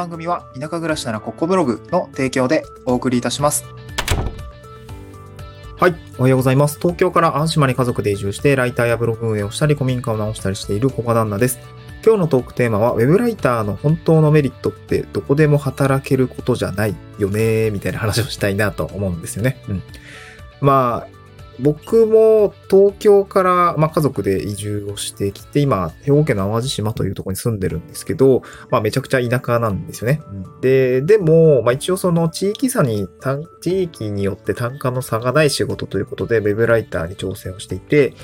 番組は田舎暮らしならここブログの提供でお送りいたします。はい。おはようございます。東京から安島に家族で移住して、ライターやブログ運営をしたり、古民家を直したりしている小賀旦那です。今日のトークテーマは、ウェブライターの本当のメリットってどこでも働けることじゃないよね、みたいな話をしたいなと思うんですよね。うん。まあ、僕も東京から、まあ、家族で移住をしてきて、今、兵庫県の淡路島というところに住んでるんですけど、まあ、めちゃくちゃ田舎なんですよね。で、でも、まあ、一応その地域差に、地域によって単価の差がない仕事ということで、ウェブライターに挑戦をしていて、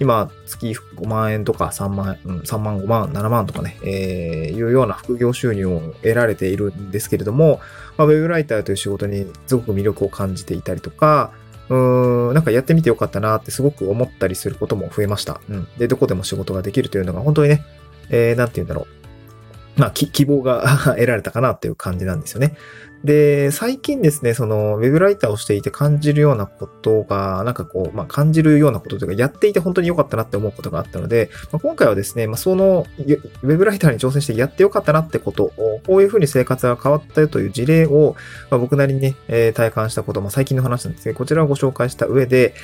今、月5万円とか3万、うん、3万、5万、7万とかね、えー、いうような副業収入を得られているんですけれども、まあ、ウェブライターという仕事にすごく魅力を感じていたりとか、うーん、なんかやってみてよかったなってすごく思ったりすることも増えました。うん。で、どこでも仕事ができるというのが本当にね、えー、なんて言うんだろう。まあ、希望が 得られたかなっていう感じなんですよね。で、最近ですね、その、ウェブライターをしていて感じるようなことが、なんかこう、まあ、感じるようなことというか、やっていて本当に良かったなって思うことがあったので、まあ、今回はですね、まあ、その、ウェブライターに挑戦してやって良かったなってことを、こういうふうに生活が変わったよという事例を、まあ、僕なりにね、えー、体感したこと、まあ、最近の話なんですけね。こちらをご紹介した上で、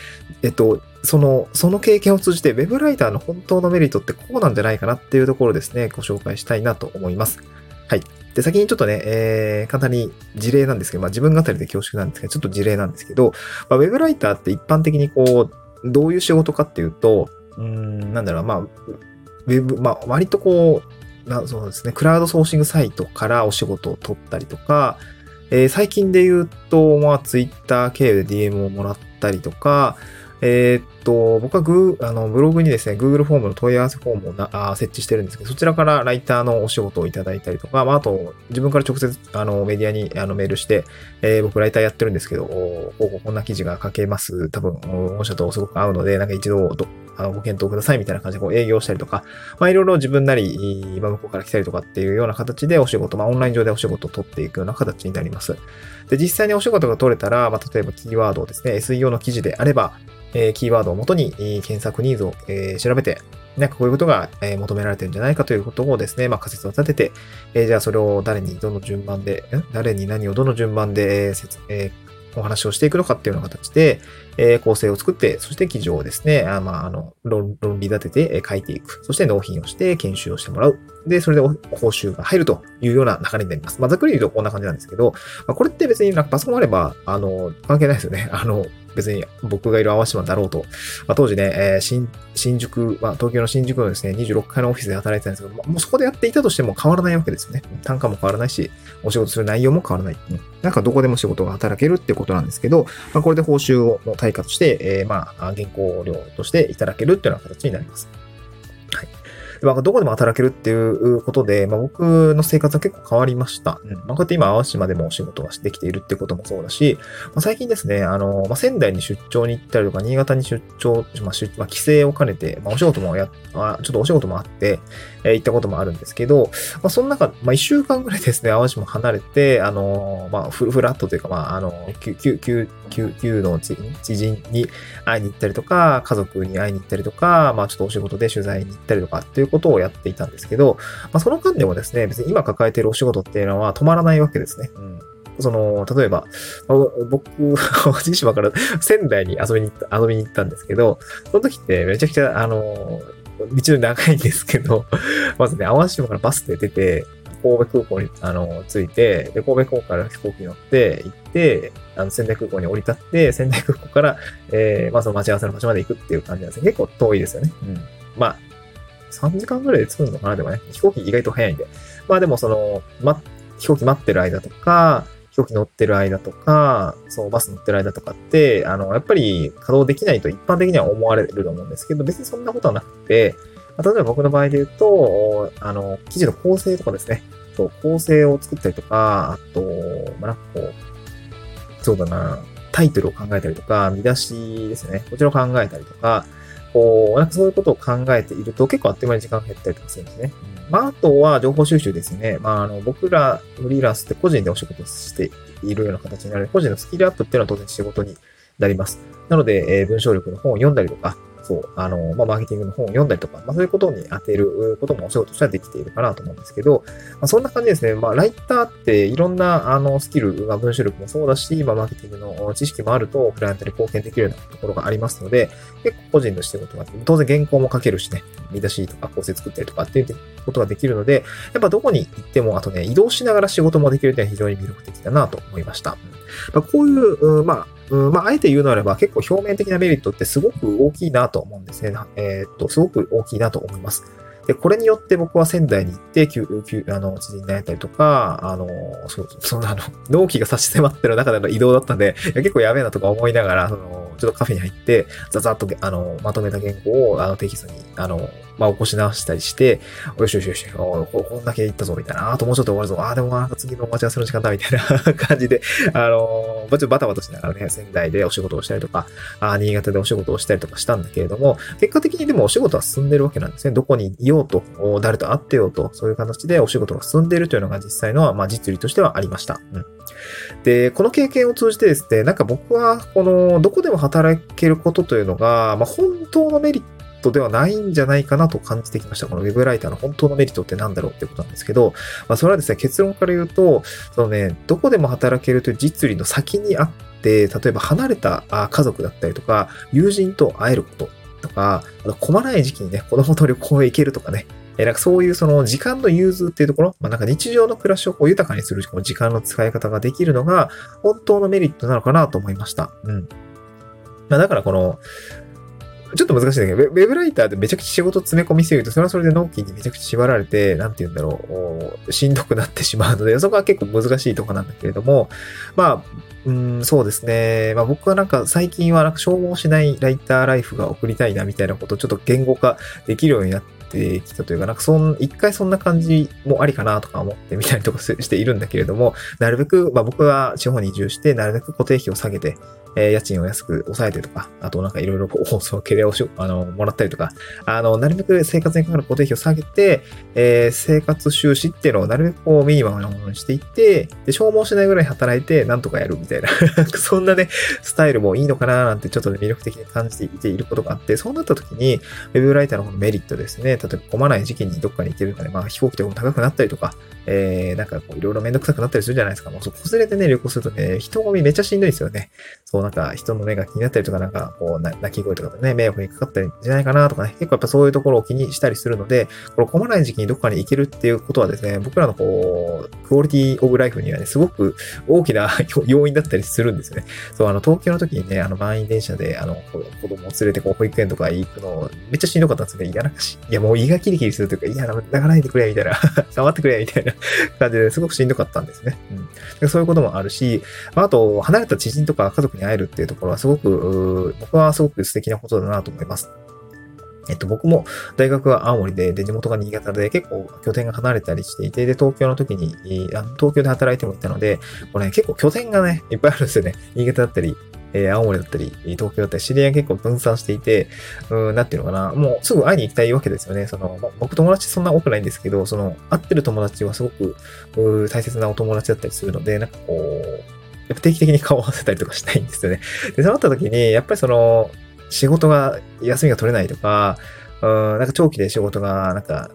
えっと、その、その経験を通じて、ウェブライターの本当のメリットってこうなんじゃないかなっていうところですね、ご紹介したいなと思います。はい。で、先にちょっとね、えー、簡単に事例なんですけど、まあ自分語りで恐縮なんですけど、ちょっと事例なんですけど、まあ、ウェブライターって一般的にこう、どういう仕事かっていうと、うん、なんだろう、まあ、ウェブ、まあ割とこう、なそうですね、クラウドソーシングサイトからお仕事を取ったりとか、えー、最近で言うと、まあ、ツイッター経由で DM をもらったりとか、えー、と、僕はグあのブログにですね、Google フォームの問い合わせフォームをなあ設置してるんですけど、そちらからライターのお仕事をいただいたりとか、まあ、あと、自分から直接あのメディアにあのメールして、えー、僕ライターやってるんですけど、ここんな記事が書けます。多分、御社とすごく合うので、なんか一度あのご検討くださいみたいな感じでこう営業したりとか、まあ、いろいろ自分なり、今向こうから来たりとかっていうような形でお仕事、まあ、オンライン上でお仕事を取っていくような形になります。で、実際にお仕事が取れたら、まあ、例えばキーワードをですね、SEO の記事であれば、えキーワードをもとに検索ニーズを、え調べて、なんかこういうことが、え求められてるんじゃないかということをですね、まあ仮説を立てて、えじゃあそれを誰にどの順番で、誰に何をどの順番で、えお話をしていくのかっていうような形で、え、構成を作って、そして記事をですね、あまあ、あの論、論理立てて書いていく。そして納品をして研修をしてもらう。で、それで報酬が入るというような流れになります。まあ、ざっくり言うとこんな感じなんですけど、まあ、これって別になんかパソコンあれば、あの、関係ないですよね。あの、別に僕がいる淡島だろうと。まあ、当時ね、えー、新、新宿、まあ、東京の新宿のですね、26階のオフィスで働いてたんですけど、まあ、もうそこでやっていたとしても変わらないわけですよね。単価も変わらないし、お仕事する内容も変わらない。うん、なんかどこでも仕事が働けるってことなんですけど、まあ、これで報酬をの対価として、えー、まあ、原稿料としていただけるっていうような形になります。はい。まあ、どこでも働けるっていうことで、まあ、僕の生活は結構変わりました。うん。まあ、こうやって今、淡島でもお仕事ができているってこともそうだし、まあ、最近ですね、あの、まあ、仙台に出張に行ったりとか、新潟に出張、まあ、出まあ、帰省を兼ねて、まあ、お仕事もや、あちょっとお仕事もあって、えー、行ったこともあるんですけど、まあ、その中、まあ、一週間ぐらいですね、淡路も離れて、あのー、まあ、フラットというか、まあ、あの、旧、旧、旧、旧、旧の知人に会いに行ったりとか、家族に会いに行ったりとか、まあ、ちょっとお仕事で取材に行ったりとかっていうことをやっていたんですけど、まあ、その間でもですね、別に今抱えているお仕事っていうのは止まらないわけですね。うんその、例えば、僕、淡路島から仙台に遊びに行った、遊びに行ったんですけど、その時ってめちゃくちゃ、あの、道の長いんですけど、まずね、淡路島からバスで出て、神戸空港に、あの、着いて、で、神戸空港から飛行機に乗って行って、あの、仙台空港に降り立って、仙台空港から、えー、まあ、その待ち合わせの場所まで行くっていう感じなんですね。結構遠いですよね。うん。まあ、3時間ぐらいで着くのかな？でもね、飛行機意外と早いんで。まあでもその、ま、飛行機待ってる間とか、飛行機乗ってる間とか、そう、バス乗ってる間とかって、あの、やっぱり稼働できないと一般的には思われると思うんですけど、別にそんなことはなくて、例えば僕の場合で言うと、あの、記事の構成とかですね。そう、構成を作ったりとか、あと、まあ、なんかこう、そうだな、タイトルを考えたりとか、見出しですね。こちらを考えたりとか、こう、なんかそういうことを考えていると結構あっという間に時間が減ったりとかするんですね。まあ、あとは情報収集ですね。まあ、あの、僕らフリーランスって個人でお仕事しているような形になる個人のスキルアップっていうのは当然仕事になります。なので、えー、文章力の本を読んだりとか、そう、あの、まあ、マーケティングの本を読んだりとか、まあ、そういうことに当てることもお仕事としてはできているかなと思うんですけど、まあ、そんな感じですね。まあ、ライターっていろんな、あの、スキル、まあ、文章力もそうだし、まあ、マーケティングの知識もあると、クライアントに貢献できるようなところがありますので、結構個人の仕事が、当然原稿も書けるしね、見出しとか構成作ったりとかっていうことができるので、やっぱどこに行っても、あとね、移動しながら仕事もできるっていうのは非常に魅力的だなと思いました。まあ、こういう、まあ、うん、まあ、あえて言うならば結構表面的なメリットってすごく大きいなと思うんですね。えー、っと、すごく大きいなと思います。で、これによって僕は仙台に行って、救、救、あの、知人になれたりとか、あの、そう、その、あの、納期が差し迫ってる中での移動だったんで、結構やべえなとか思いながら、その、ちょっとカフェに入って、ざざっと、あの、まとめた原稿を、あの、テキストに、あの、まあ、起こし直したりして、よしよしよし、ここんだけ行ったぞ、みたいな。あともうちょっと終わるぞ。ああ、でもな次の待ち合わせの時間だ、みたいな 感じで、あの、ちょっとバタバタしながらね、仙台でお仕事をしたりとか、あ新潟でお仕事をしたりとかしたんだけれども、結果的にでもお仕事は進んでるわけなんですね。どこにいようと、誰と会ってようと、そういう形でお仕事が進んでいるというのが実際の、まあ、実利としてはありました。うん。で、この経験を通じてですね、なんか僕は、この、どこでも働けることというのが、まあ、本当のメリットではないんじゃないかなと感じてきました。この Web ライターの本当のメリットって何だろうってことなんですけど、まあ、それはですね、結論から言うと、そのね、どこでも働けるという実利の先にあって、例えば離れた家族だったりとか、友人と会えることとか、あと困らない時期にね、子供と旅行へ行けるとかね、えなんかそういうその時間の融通っていうところ、まあ、なんか日常の暮らしをこう豊かにする時間の使い方ができるのが本当のメリットなのかなと思いました。うん。まあ、だからこの、ちょっと難しいんだけど、ウェブライターでめちゃくちゃ仕事詰め込みすぎると、それはそれで納期にめちゃくちゃ縛られて、なんて言うんだろう、しんどくなってしまうので、そこは結構難しいとこなんだけれども、まあ、うん、そうですね。まあ僕はなんか最近はなんか消耗しないライターライフが送りたいなみたいなことをちょっと言語化できるようになってきたというか、なんかそん、一回そんな感じもありかなとか思ってみたりとかしているんだけれども、なるべく、まあ僕は地方に移住して、なるべく固定費を下げて、えー、家賃を安く抑えてとか、あとなんかいろいろこう放送系でおし あの、もらったりとか、あの、なるべく生活にかかる固定費を下げて、えー、生活収支っていうのをなるべくこうミニマムなものにしていって、で、消耗しないぐらい働いて、なんとかやるみたいな そんなね、スタイルもいいのかななんてちょっと、魅力的に感じていていることがあって、そうなった時に、ウェブライターののメリットですね、例えば混まない時期にどっかに行けるかで、まあ飛行機とかも高くなったりとか、えー、なんかこういろいろめんどくさくなったりするじゃないですか。もうそこ連れてね、旅行するとね、人混みめっちゃしんどいですよね。そうなんか人の目が気になったりとか、なんかこう泣き声とかでね、迷惑にかかったりじゃないかなとかね、結構やっぱそういうところを気にしたりするので、この混まない時期にどこかに行けるっていうことはですね、僕らのこう、クオリティオブライフにはね、すごく大きな 要因だったりするんですよね。そう、あの、東京の時にね、あの、満員電車で、あの、子供を連れてこう、保育園とか行くの、めっちゃしんどかったんですけど、いや、なんかし、いや、もう胃がキリキリするというか、いや、泣かないでくれ、みたいな、触ってくれ、みたいな感じですごくしんどかったんですね。うん。そういうこともあるし、あと、離れた知人とか家族に会えるっていうところはすごく、僕はすごく素敵なことだなと思います。えっと、僕も大学は青森で、で、地元が新潟で結構拠点が離れたりしていて、で、東京の時に、東京で働いてもいたので、これ、ね、結構拠点がね、いっぱいあるんですよね。新潟だったり、えー、青森だったり、東京だったり、知り合い結構分散していて、うん、なんていうのかな、もうすぐ会いに行きたいわけですよね。その、ま僕友達そんな多くないんですけど、その、会ってる友達はすごく、大切なお友達だったりするので、なんかこう、やっぱ定期的に顔を合わせたりとかしたいんですよね。で、そうなった時に、やっぱりその、仕事が、休みが取れないとか、うん、なんか長期で仕事が、なんか、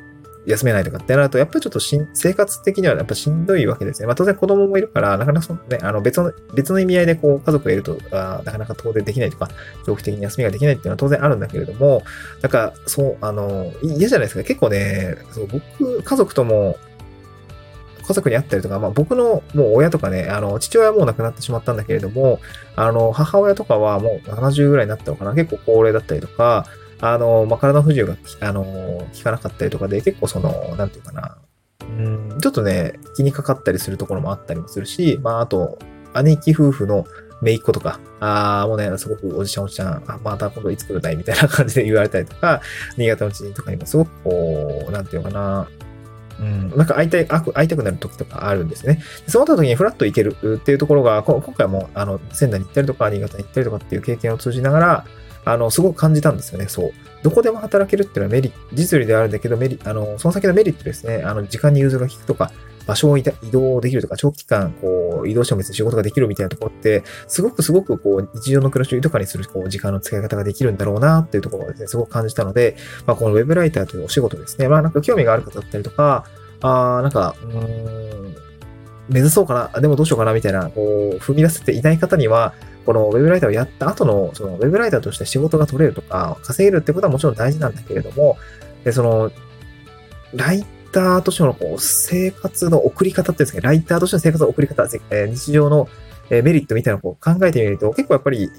休めないとかってなると、やっぱりちょっとしん生活的にはやっぱしんどいわけですね。まあ当然子供もいるから、なかなかそのね、あの別の、別の意味合いでこう家族がいると、あなかなか当然できないとか、長期的に休みができないっていうのは当然あるんだけれども、なんかそう、あの、嫌じゃないですか。結構ね、そう僕、家族とも、家族に会ったりとか、まあ僕のもう親とかね、あの、父親はもう亡くなってしまったんだけれども、あの、母親とかはもう70ぐらいになったのかな、結構高齢だったりとか、あの、まあ、体の不自由が、あの、効かなかったりとかで、結構その、なんていうかな、うん、ちょっとね、気にかかったりするところもあったりもするし、まあ、あと、姉貴夫婦の姪っ子とか、ああ、もうね、すごくおじちゃんおじちゃん、あまた今度いつ来るだいみたいな感じで 言われたりとか、新潟の知人とかにもすごくこう、なんていうかな、うん、なんか会いたい、会いたくなる時とかあるんですね。そうなった時にフラッと行けるっていうところが、こ今回も、あの、仙台に行ったりとか、新潟に行ったりとかっていう経験を通じながら、あの、すごく感じたんですよね。そう。どこでも働けるっていうのはメリット、実利であるんだけど、メリあの、その先のメリットですね。あの、時間に融通が効くとか、場所を移動できるとか、長期間、こう、移動しても別に仕事ができるみたいなところって、すごくすごく、こう、日常の暮らしを豊かにする、こう、時間の使い方ができるんだろうな、っていうところをですね、すごく感じたので、まあ、このウェブライターというお仕事ですね、まあ、なんか興味がある方だったりとか、あなんか、うーん、目指そうかな、でもどうしようかな、みたいな、こう、踏み出せていない方には、このウェブライターをやった後の、そのウェブライターとして仕事が取れるとか、稼げるってことはもちろん大事なんだけれども、でその、ライターとしてのこう生活の送り方っていうんですか、ライターとしての生活の送り方、え日常のメリットみたいなのを考えてみると、結構やっぱり、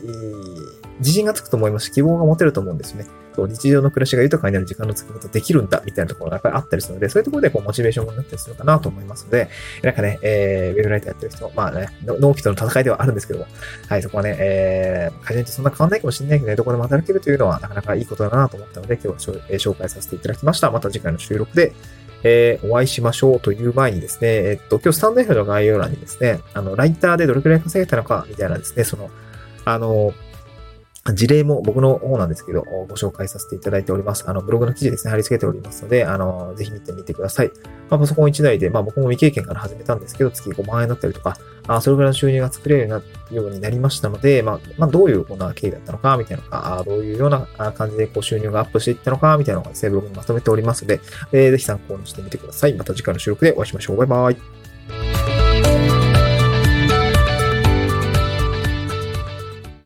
自信がつくと思いますし、希望が持てると思うんですね。そう日常の暮らしが豊かになる時間の作り方できるんだ、みたいなところがやっぱりあったりするので、そういうところでこうモチベーションになったりするかなと思いますので、なんかね、えー、ウェブライターやってる人、まあね、納期との戦いではあるんですけども、はい、そこはね、えー、会社にとそんな変わんないかもしれないけどね、どこでも働けるというのはなかなかいいことだなと思ったので、今日は紹介させていただきました。また次回の収録で、えー、お会いしましょうという前にですね、えっと、今日スタンド F の概要欄にですね、あの、ライターでどれくらい稼げたのか、みたいなですね、その、あの、事例も僕の方なんですけど、ご紹介させていただいております。あの、ブログの記事ですね、貼り付けておりますので、あの、ぜひ見てみてください。まあ、パソコン1台で、まあ僕も未経験から始めたんですけど、月5万円だったりとか、あそれぐらいの収入が作れるようになりましたので、まあ、まあ、どういうこんな経緯だったのか、みたいなのか、どういうような感じでこう収入がアップしていったのか、みたいなのがですね、ブログにまとめておりますので、えー、ぜひ参考にしてみてください。また次回の収録でお会いしましょう。バイバイ。